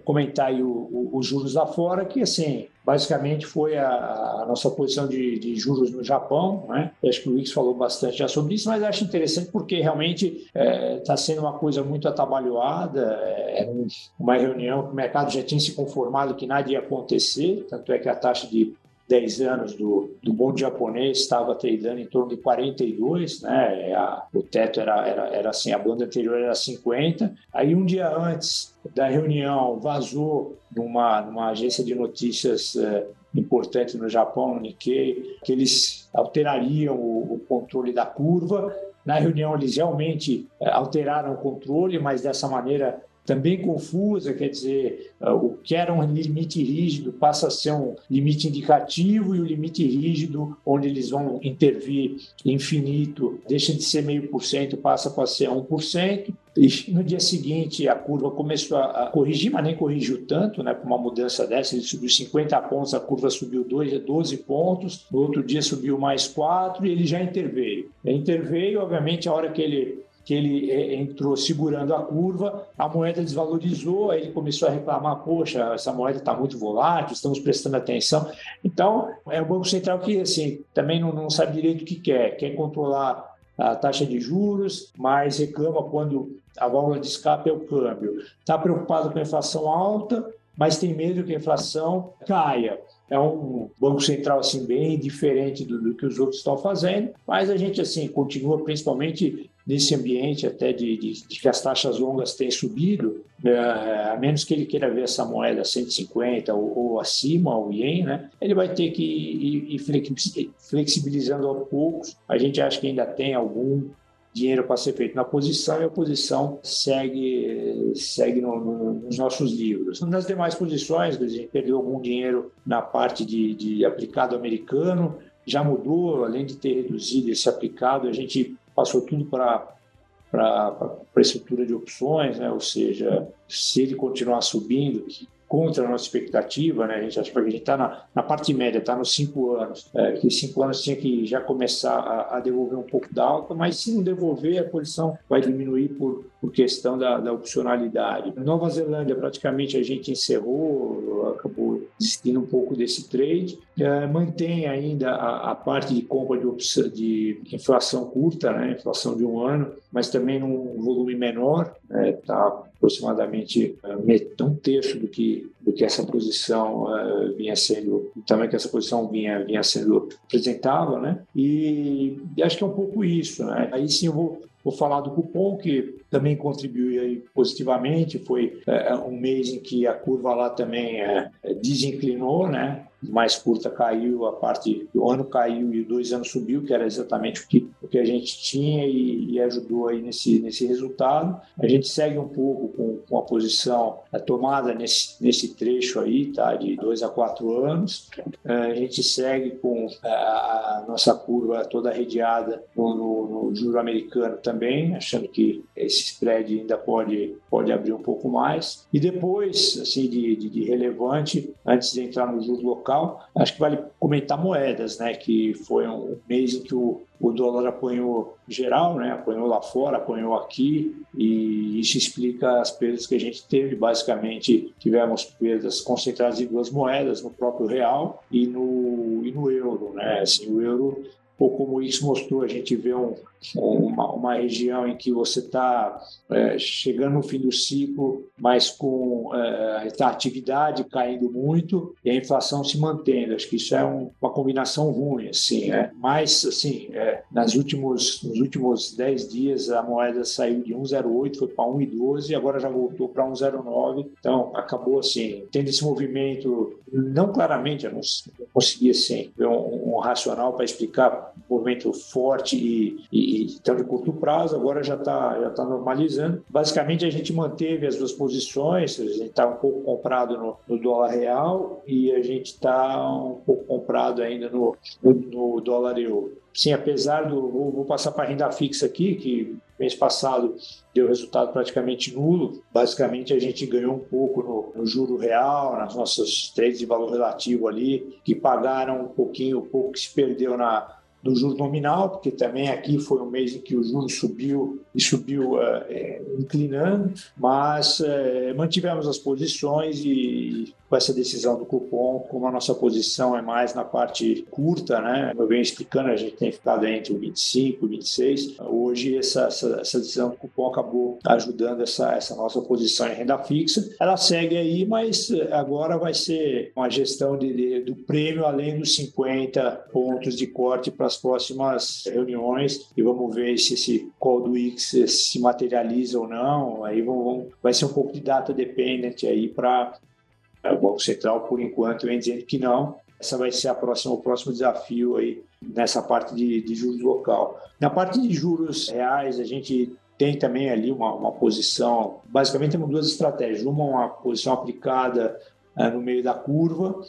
Comentar aí os juros lá fora, que assim, basicamente foi a, a nossa posição de, de, juros no Japão. Né? Acho que o Wix falou bastante já sobre isso, mas acho interessante porque realmente está é, tá sendo uma coisa muito atabalhoada. É, uma reunião que o mercado já tinha se conformado que nada ia acontecer, tanto é que a taxa de 10 anos do, do bonde japonês estava tradando em torno de 42, né? A, o teto era, era, era assim, a banda anterior era 50. Aí um dia antes da reunião vazou numa, numa agência de notícias é, importante no Japão, no Nikkei, que eles alterariam o, o controle da curva. Na reunião eles realmente é, alteraram o controle, mas dessa maneira também confusa, quer dizer, ah, o que era um limite rígido passa a ser um limite indicativo e o limite rígido, onde eles vão intervir infinito, deixa de ser meio por cento, passa para ser 1%. E no dia seguinte a curva começou a corrigir, mas nem corrigiu tanto, né? Com uma mudança dessa, ele subiu 50 pontos, a curva subiu 12 pontos, no outro dia subiu mais 4 e ele já interveio. Interveio, obviamente, a hora que ele que ele é, entrou segurando a curva, a moeda desvalorizou, aí ele começou a reclamar, poxa, essa moeda está muito volátil, estamos prestando atenção. Então, é o Banco Central que assim, também não, não sabe direito o que quer, quer controlar a taxa de juros, mas reclama quando a válvula de escape é o câmbio. Está preocupado com a inflação alta, mas tem medo que a inflação caia. É um banco central assim bem diferente do, do que os outros estão fazendo, mas a gente assim continua principalmente nesse ambiente até de, de, de, que as taxas longas têm subido, né, a menos que ele queira ver essa moeda 150 ou, ou acima, o ien, né, ele vai ter que ir, ir flexibilizando aos poucos. A gente acha que ainda tem algum dinheiro para ser feito na posição e a posição segue, segue no, no, nos nossos livros. Nas demais posições, a gente perdeu algum dinheiro na parte de, de aplicado americano, já mudou, além de ter reduzido esse aplicado, a gente passou tudo para para a estrutura de opções, né? ou seja, se ele continuar subindo, contra a nossa expectativa, né? A gente acha que a gente está na, na, parte média, está nos cinco anos, é, que cinco anos tinha que já começar a, a, devolver um pouco da alta, mas se não devolver, a posição vai diminuir por, por questão da, da opcionalidade. Nova Zelândia, praticamente a gente encerrou, acabou desistindo um pouco desse trade, é, mantém ainda a, a, parte de compra de, opção, de inflação curta, né? inflação de um ano, mas também num volume menor, está né? Tá aproximadamente uh, um terço do que, do que essa posição uh, vinha sendo, também que essa posição vinha, vinha sendo apresentável, né? E, e, acho que é um pouco isso, né? Aí sim eu vou, vou falar do cupom, que também contribuiu positivamente, foi uh, um mês em que a curva lá também desinclinou, né? mais curta caiu, a parte do ano caiu e dois anos subiu, que era exatamente o que, o que a gente tinha e, e ajudou aí nesse, nesse resultado. A gente segue um pouco com, com a posição tomada nesse, nesse trecho aí, tá? De dois a quatro anos. É, a gente segue com a, a nossa curva toda arrediada no, no, no juro americano também, achando que esse spread ainda pode, pode abrir um pouco mais. E depois, assim, de, de, de relevante, antes de entrar no juro local. Acho que vale comentar moedas, né? Que foi um mês em que o, o dólar apanhou geral, né? Apanhou lá fora, apanhou aqui e isso explica as perdas que a gente teve. Basicamente, tivemos perdas concentradas em duas moedas, no próprio real e no, e no euro, né? Assim, o euro ou como isso mostrou, a gente vê um, uma, uma região em que você está é, chegando no fim do ciclo, mas com é, a atividade caindo muito e a inflação se mantendo. Acho que isso é um, uma combinação ruim, assim. É. Mas, assim, é, nas últimos, nos últimos 10 dias a moeda saiu de 1,08, foi para 1,12 e agora já voltou para 1,09. Então, acabou, assim, tendo esse movimento, não claramente, eu não, não consegui, assim, um, um racional para explicar um movimento forte e, e então de curto prazo, agora já está já tá normalizando. Basicamente, a gente manteve as duas posições, a gente está um pouco comprado no, no, dólar real e a gente está um pouco comprado ainda no, no, no dólar euro. Sim, apesar do. Vou, vou passar para a renda fixa aqui, que mês passado deu resultado praticamente nulo. Basicamente, a gente ganhou um pouco no, no juro real, nas nossas trades de valor relativo ali, que pagaram um pouquinho, o pouco que se perdeu na, do juro nominal, porque também aqui foi um mês em que o juro subiu e subiu é, inclinando, mas é, mantivemos as posições e com essa decisão do cupom, como a nossa posição é mais na parte curta, né? Como eu venho explicando, a gente tem ficado entre o 25 e 26. Hoje, essa, essa, essa, decisão do cupom acabou ajudando essa, essa nossa posição em renda fixa. Ela segue aí, mas agora vai ser uma gestão de, de do prêmio além dos 50 pontos de corte para as próximas reuniões e vamos ver se esse call do X se materializa ou não. Aí vamos, vai ser um pouco de data dependent aí para o Banco Central, por enquanto, vem dizendo que não. Essa vai ser a próxima, o próximo desafio aí nessa parte de, de juros local. Na parte de juros reais, a gente tem também ali uma, uma posição. Basicamente, temos duas estratégias. Uma, uma posição aplicada uh, no meio da curva,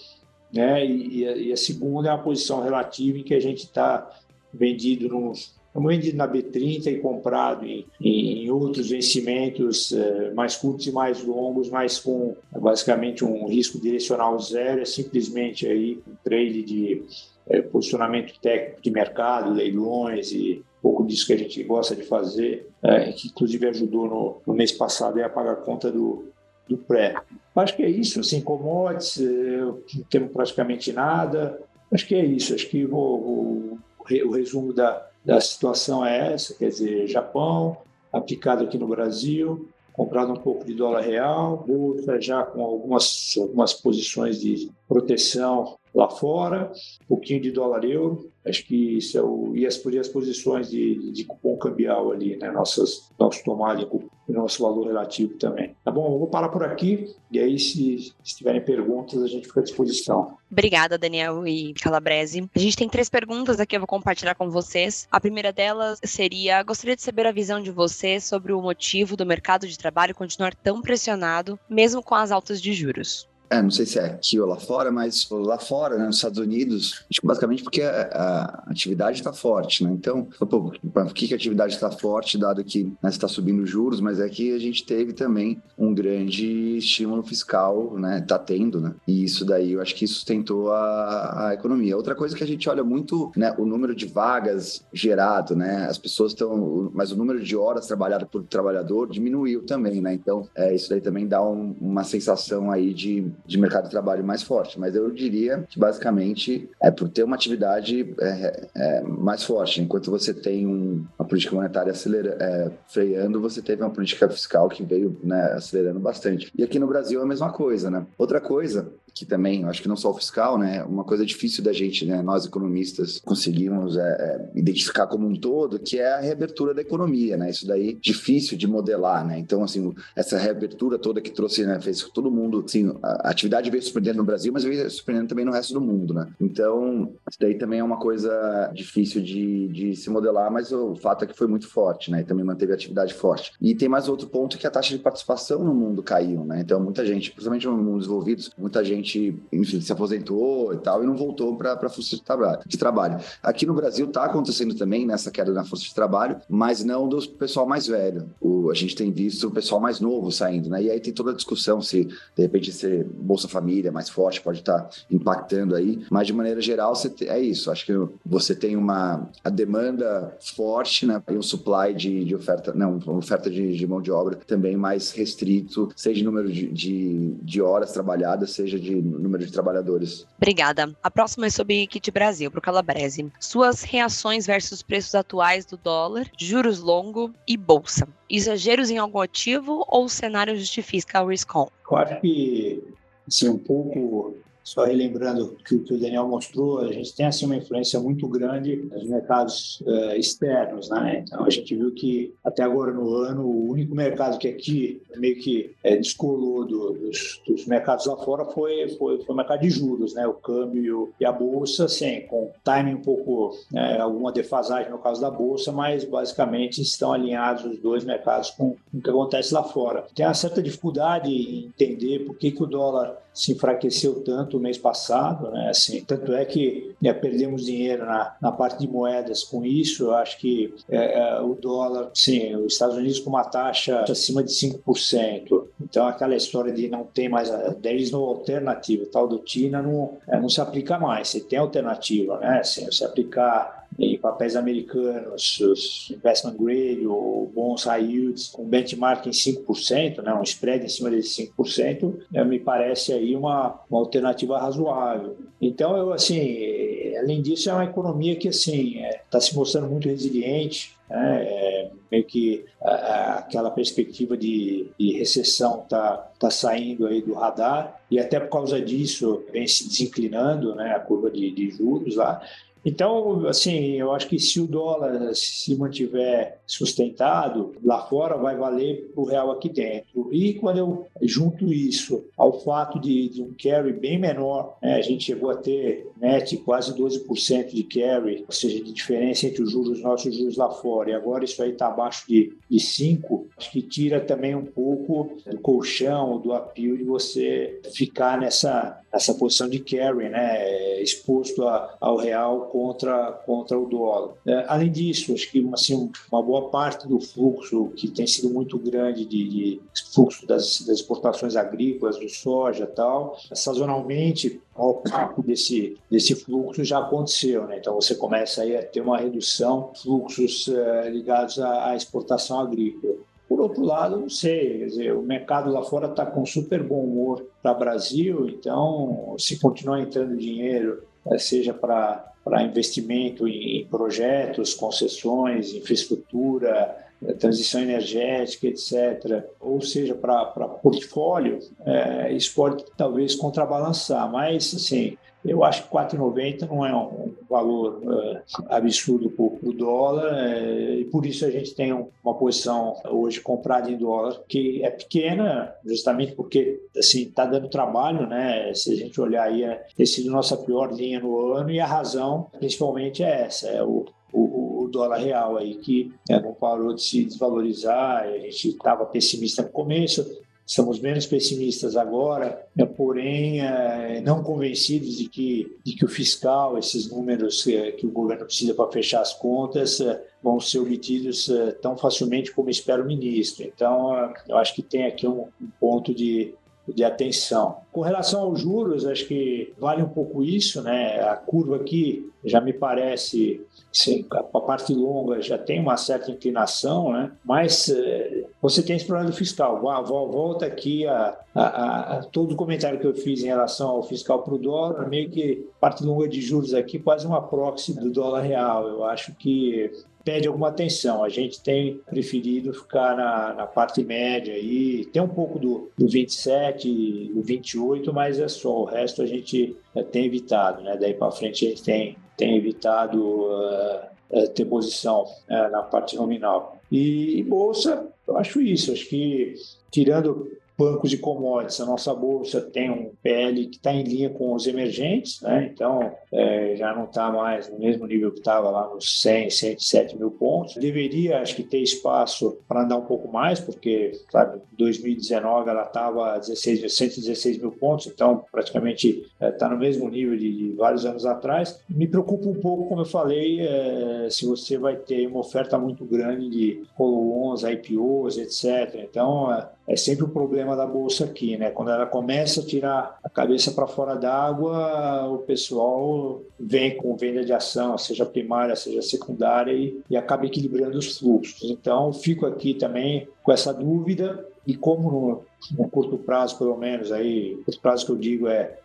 né? E, e, a, segunda é uma posição relativa em que a gente está vendido nos vendido na B30 e comprado em, em outros vencimentos eh, mais curtos e mais longos, mas com basicamente um risco direcional zero, é simplesmente aí um trade de eh, posicionamento técnico de mercado, leilões e pouco disso que a gente gosta de fazer, eh, que inclusive ajudou no, no mês passado a pagar a conta do, do pré. Acho que é isso, assim, commodities, não temos praticamente nada. Acho que é isso, acho que vou, vou, o resumo da, da situação é essa, quer dizer, Japão, aplicado aqui no Brasil, comprado um pouco de dólar real, bolsa já com algumas, algumas posições de proteção lá fora, um pouquinho de dólar euro, acho que isso é o, e as, as posições de, de cupom cambial ali, né, nossas, nosso tomar o nosso valor relativo também. Tá bom? Eu vou parar por aqui e aí, se, se tiverem perguntas, a gente fica à disposição. Obrigada, Daniel e Calabrese. A gente tem três perguntas aqui, eu vou compartilhar com vocês. A primeira delas seria: gostaria de saber a visão de vocês sobre o motivo do mercado de trabalho continuar tão pressionado, mesmo com as altas de juros. É, não sei se é aqui ou lá fora, mas lá fora, né, nos Estados Unidos, que basicamente porque a, a atividade está forte, né? Então, pô, por que, que a atividade está forte, dado que né, está subindo juros, mas é que a gente teve também um grande estímulo fiscal, né? Está tendo, né? E isso daí, eu acho que sustentou a, a economia. Outra coisa que a gente olha muito, né? O número de vagas gerado, né? As pessoas estão, mas o número de horas trabalhadas por trabalhador diminuiu também, né? Então, é, isso daí também dá um, uma sensação aí de de mercado de trabalho mais forte. Mas eu diria que basicamente é por ter uma atividade é, é, mais forte. Enquanto você tem um, uma política monetária acelera, é, freando, você teve uma política fiscal que veio né, acelerando bastante. E aqui no Brasil é a mesma coisa, né? Outra coisa que também, acho que não só o fiscal, né? Uma coisa difícil da gente, né? Nós economistas conseguimos é, é, identificar como um todo, que é a reabertura da economia, né? Isso daí difícil de modelar, né? Então, assim, essa reabertura toda que trouxe, né? Fez todo mundo, assim, a atividade veio surpreendendo no Brasil, mas veio surpreendendo também no resto do mundo, né? Então, isso daí também é uma coisa difícil de, de se modelar, mas o fato é que foi muito forte, né? E também manteve a atividade forte. E tem mais outro ponto que a taxa de participação no mundo caiu, né? Então, muita gente, principalmente no mundo desenvolvidos, muita gente gente, enfim, se aposentou e tal, e não voltou para a força de trabalho. Aqui no Brasil está acontecendo também nessa queda na força de trabalho, mas não do pessoal mais velho. O, a gente tem visto o pessoal mais novo saindo, né? E aí tem toda a discussão se, de repente, se Bolsa Família mais forte pode estar tá impactando aí, mas de maneira geral é isso. Acho que você tem uma a demanda forte, né, e um supply de, de oferta, não, oferta de, de, mão de obra também mais restrito, seja de número de, de, de horas trabalhadas, seja de número de trabalhadores. Obrigada. A próxima é sobre Kit Brasil, para o Calabrese. Suas reações versus preços atuais do dólar, juros longo e bolsa. Exageros em algum ativo ou o cenário justifica o risk-on? Eu acho que, assim, um pouco só relembrando que o que o Daniel mostrou, a gente tem assim uma influência muito grande nos mercados uh, externos, né? Então a gente viu que até agora no ano o único mercado que aqui meio que é, descolou do, dos, dos, mercados lá fora foi, foi, foi o mercado de juros, né? O câmbio e a bolsa, assim, com timing um pouco né, alguma defasagem no caso da bolsa, mas basicamente estão alinhados os dois mercados com o que acontece lá fora. Tem uma certa dificuldade em entender por que, que o dólar se enfraqueceu tanto mês passado, né? Assim, tanto é que né, perdemos dinheiro na, na parte de moedas com isso. Eu acho que é, é, o dólar, sim, os Estados Unidos com uma taxa acima de 5%. Então, aquela história de não ter mais, deles no alternativo, tal do TINA, não, é, não se aplica mais. Você tem alternativa, né? Assim, aplicar em papéis americanos, os investment grade ou bons high yields com benchmark em 5%, né, um spread em cima desse 5%, né, me parece aí uma, uma alternativa razoável. Então, eu, assim, além disso, é uma economia que assim está é, tá se mostrando muito resiliente, né, é, meio que a, aquela perspectiva de, de recessão está tá saindo aí do radar e até por causa disso vem se desinclinando né, a curva de, de juros lá então, assim, eu acho que se o dólar se mantiver sustentado, lá fora vai valer o real aqui dentro. E quando eu junto isso ao fato de, de um carry bem menor, né, a gente chegou a ter net quase 12% de carry, ou seja, de diferença entre os juros nossos e os juros lá fora, e agora isso aí está abaixo de, de 5, acho que tira também um pouco do colchão, do apio de você ficar nessa, nessa posição de carry, né, exposto a, ao real contra, contra o dólar. É, além disso, acho que assim, uma boa parte do fluxo, que tem sido muito grande de, de fluxo das, das, exportações agrícolas, do soja tal, sazonalmente, o parte desse, desse fluxo já aconteceu. Né? Então, você começa aí a ter uma redução fluxos uh, ligados à, à exportação agrícola. Por outro lado, não sei, quer dizer, o mercado lá fora está com super bom humor para Brasil, então, se continuar entrando dinheiro, eh, seja para para investimento em projetos, concessões, infraestrutura, eh, transição energética, etc., ou seja, para portfólio, é, isso pode talvez contrabalançar, mas, assim, eu acho que 4,90 não é um valor uh, absurdo para o dólar uh, e por isso a gente tem uma posição hoje comprada em dólar que é pequena, justamente porque assim está dando trabalho, né? Se a gente olhar aí, é, sido nossa pior linha no ano e a razão principalmente é essa, é o o, dólar real aí, que é, não parou de se desvalorizar, a gente estava pessimista no começo, Estamos menos pessimistas agora, né, porém é, não convencidos de que, de que o fiscal, esses números é, que o governo precisa para fechar as contas, é, vão ser obtidos tão facilmente como espera o ministro. Então, eu acho que tem aqui um, um ponto de, de atenção. Com relação aos juros, acho que vale um pouco isso, né? A curva aqui já me parece, sim, a parte longa já tem uma certa inclinação, né? Mas eh, você tem esse problema do fiscal. Volta aqui a, a, a, todo o comentário que eu fiz em relação ao fiscal para o dólar, meio que parte longa de juros aqui, quase uma proxy do dólar real. Eu acho que pede alguma atenção. A gente tem preferido ficar na, na parte média aí, tem um pouco do, do 27, do 28, mas é só. O resto a gente é, tem evitado, né? Daí para frente a gente tem, tem evitado uh, ter posição uh, na parte nominal. E, e bolsa, eu acho isso. Acho que tirando bancos de commodities, a nossa bolsa tem um PL que está em linha com os emergentes, né? então é, já não está mais no mesmo nível que estava lá nos 100, 107 mil pontos. Deveria, acho que, ter espaço para andar um pouco mais, porque, sabe, em 2019 ela estava 116 mil pontos, então praticamente está é, no mesmo nível de, de, vários anos atrás. Me preocupa um pouco, como eu falei, é, se você vai ter uma oferta muito grande de follow-ons, IPOs, etc. Então, é, é sempre o problema da bolsa aqui, né? Quando ela começa a tirar a cabeça para fora d'água, o pessoal vem com venda de ação, seja primária, seja secundária, e, e acaba equilibrando os fluxos. Então, fico aqui também com essa dúvida e como no, no, curto prazo, pelo menos, aí, o prazo que eu digo é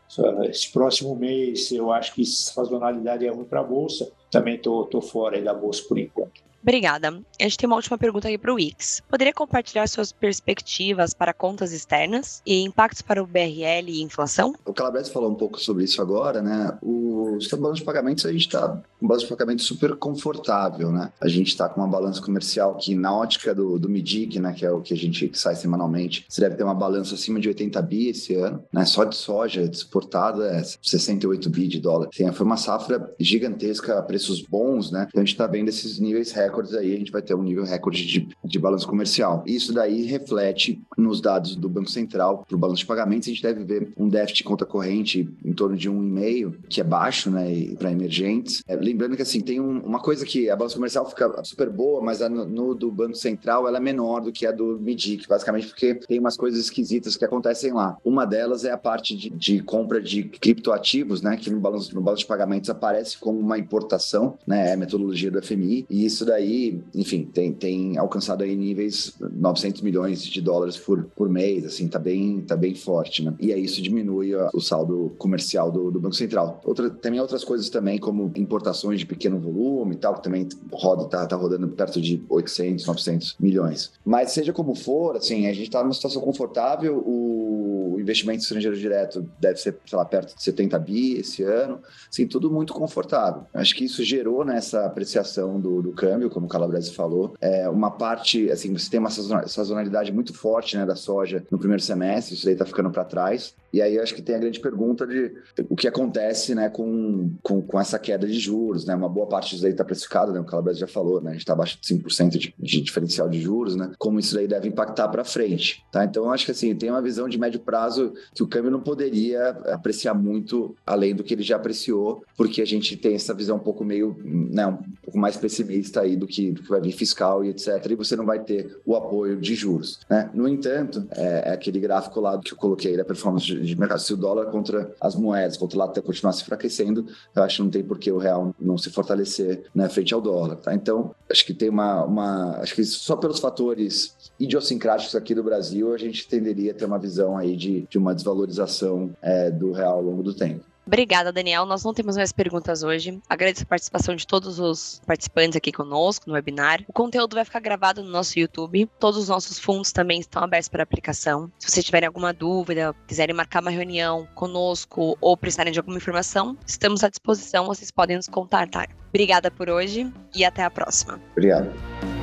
esse próximo mês, eu acho que sazonalidade é ruim para a Bolsa, também estou fora da Bolsa por enquanto. Obrigada. A gente tem uma última pergunta aqui para o Wix. Poderia compartilhar suas perspectivas para contas externas e impactos para o BRL e inflação? O Calabrese falou um pouco sobre isso agora, né? O balanço de pagamentos, a gente está um balanço de pagamento super confortável, né? A gente está com uma balança comercial que, na ótica do, do MIDIC, né, que é o que a gente sai semanalmente, você deve ter uma balança acima de 80 bi esse ano, né? Só de soja exportada é 68 bi de dólar. Tem, foi uma safra gigantesca a preços bons, né? Então a gente está vendo esses níveis recordes aí, a gente vai ter um nível recorde de, de balanço comercial. Isso daí reflete nos dados do Banco Central para o balanço de pagamentos, a gente deve ver um déficit de conta corrente em torno de 1,5, que é baixo, né, para emergentes. É, lembrando que assim, tem um, uma coisa que a balança comercial fica super boa, mas a no, no, do Banco Central ela é menor do que a do MIDIC, basicamente porque tem umas coisas esquisitas que acontecem lá. Uma delas é a parte de, de compra de criptoativos, né, que no balanço, no balanço de pagamentos aparece como uma importação, né, é a metodologia do FMI, e isso daí aí, enfim, tem, tem alcançado aí níveis 900 milhões de dólares por, por mês, assim, tá bem, tá bem forte, né? E aí isso diminui o saldo comercial do, do Banco Central. Outra, tem outras coisas também, como importações de pequeno volume e tal, que também roda, tá, tá rodando perto de 800, 900 milhões. Mas seja como for, assim, a gente tá numa situação confortável, o investimento estrangeiro direto deve ser, sei lá, perto de 70 bi esse ano, assim, tudo muito confortável. Acho que isso gerou nessa apreciação do, do câmbio, como o Calabrese falou. É uma parte, assim, você tem uma sazonalidade muito forte né, da soja no primeiro semestre, isso aí está ficando para trás. E aí acho que tem a grande pergunta de o que acontece né, com, com, com essa queda de juros. Né? Uma boa parte disso aí está precificado, né? o Calabrese já falou, né? a gente está abaixo de 5% de, de diferencial de juros, né? como isso aí deve impactar para frente. Tá? Então acho que assim, tem uma visão de médio prazo que o câmbio não poderia apreciar muito além do que ele já apreciou, porque a gente tem essa visão um pouco meio, né, um pouco mais pessimista aí do que, do que vai vir fiscal e etc. E você não vai ter o apoio de juros. Né? No entanto, é, é aquele gráfico lá que eu coloquei da performance de, de mercado, se o dólar contra as moedas, contra o lado continuar se enfraquecendo, eu acho que não tem por que o real não se fortalecer né, frente ao dólar. Tá? Então, acho que tem uma, uma. Acho que só pelos fatores idiosincráticos aqui do Brasil, a gente tenderia a ter uma visão aí de, de uma desvalorização é, do real ao longo do tempo. Obrigada, Daniel. Nós não temos mais perguntas hoje. Agradeço a participação de todos os participantes aqui conosco no webinar. O conteúdo vai ficar gravado no nosso YouTube. Todos os nossos fundos também estão abertos para aplicação. Se vocês tiverem alguma dúvida, quiserem marcar uma reunião conosco ou precisarem de alguma informação, estamos à disposição. Vocês podem nos contatar. Obrigada por hoje e até a próxima. Obrigado.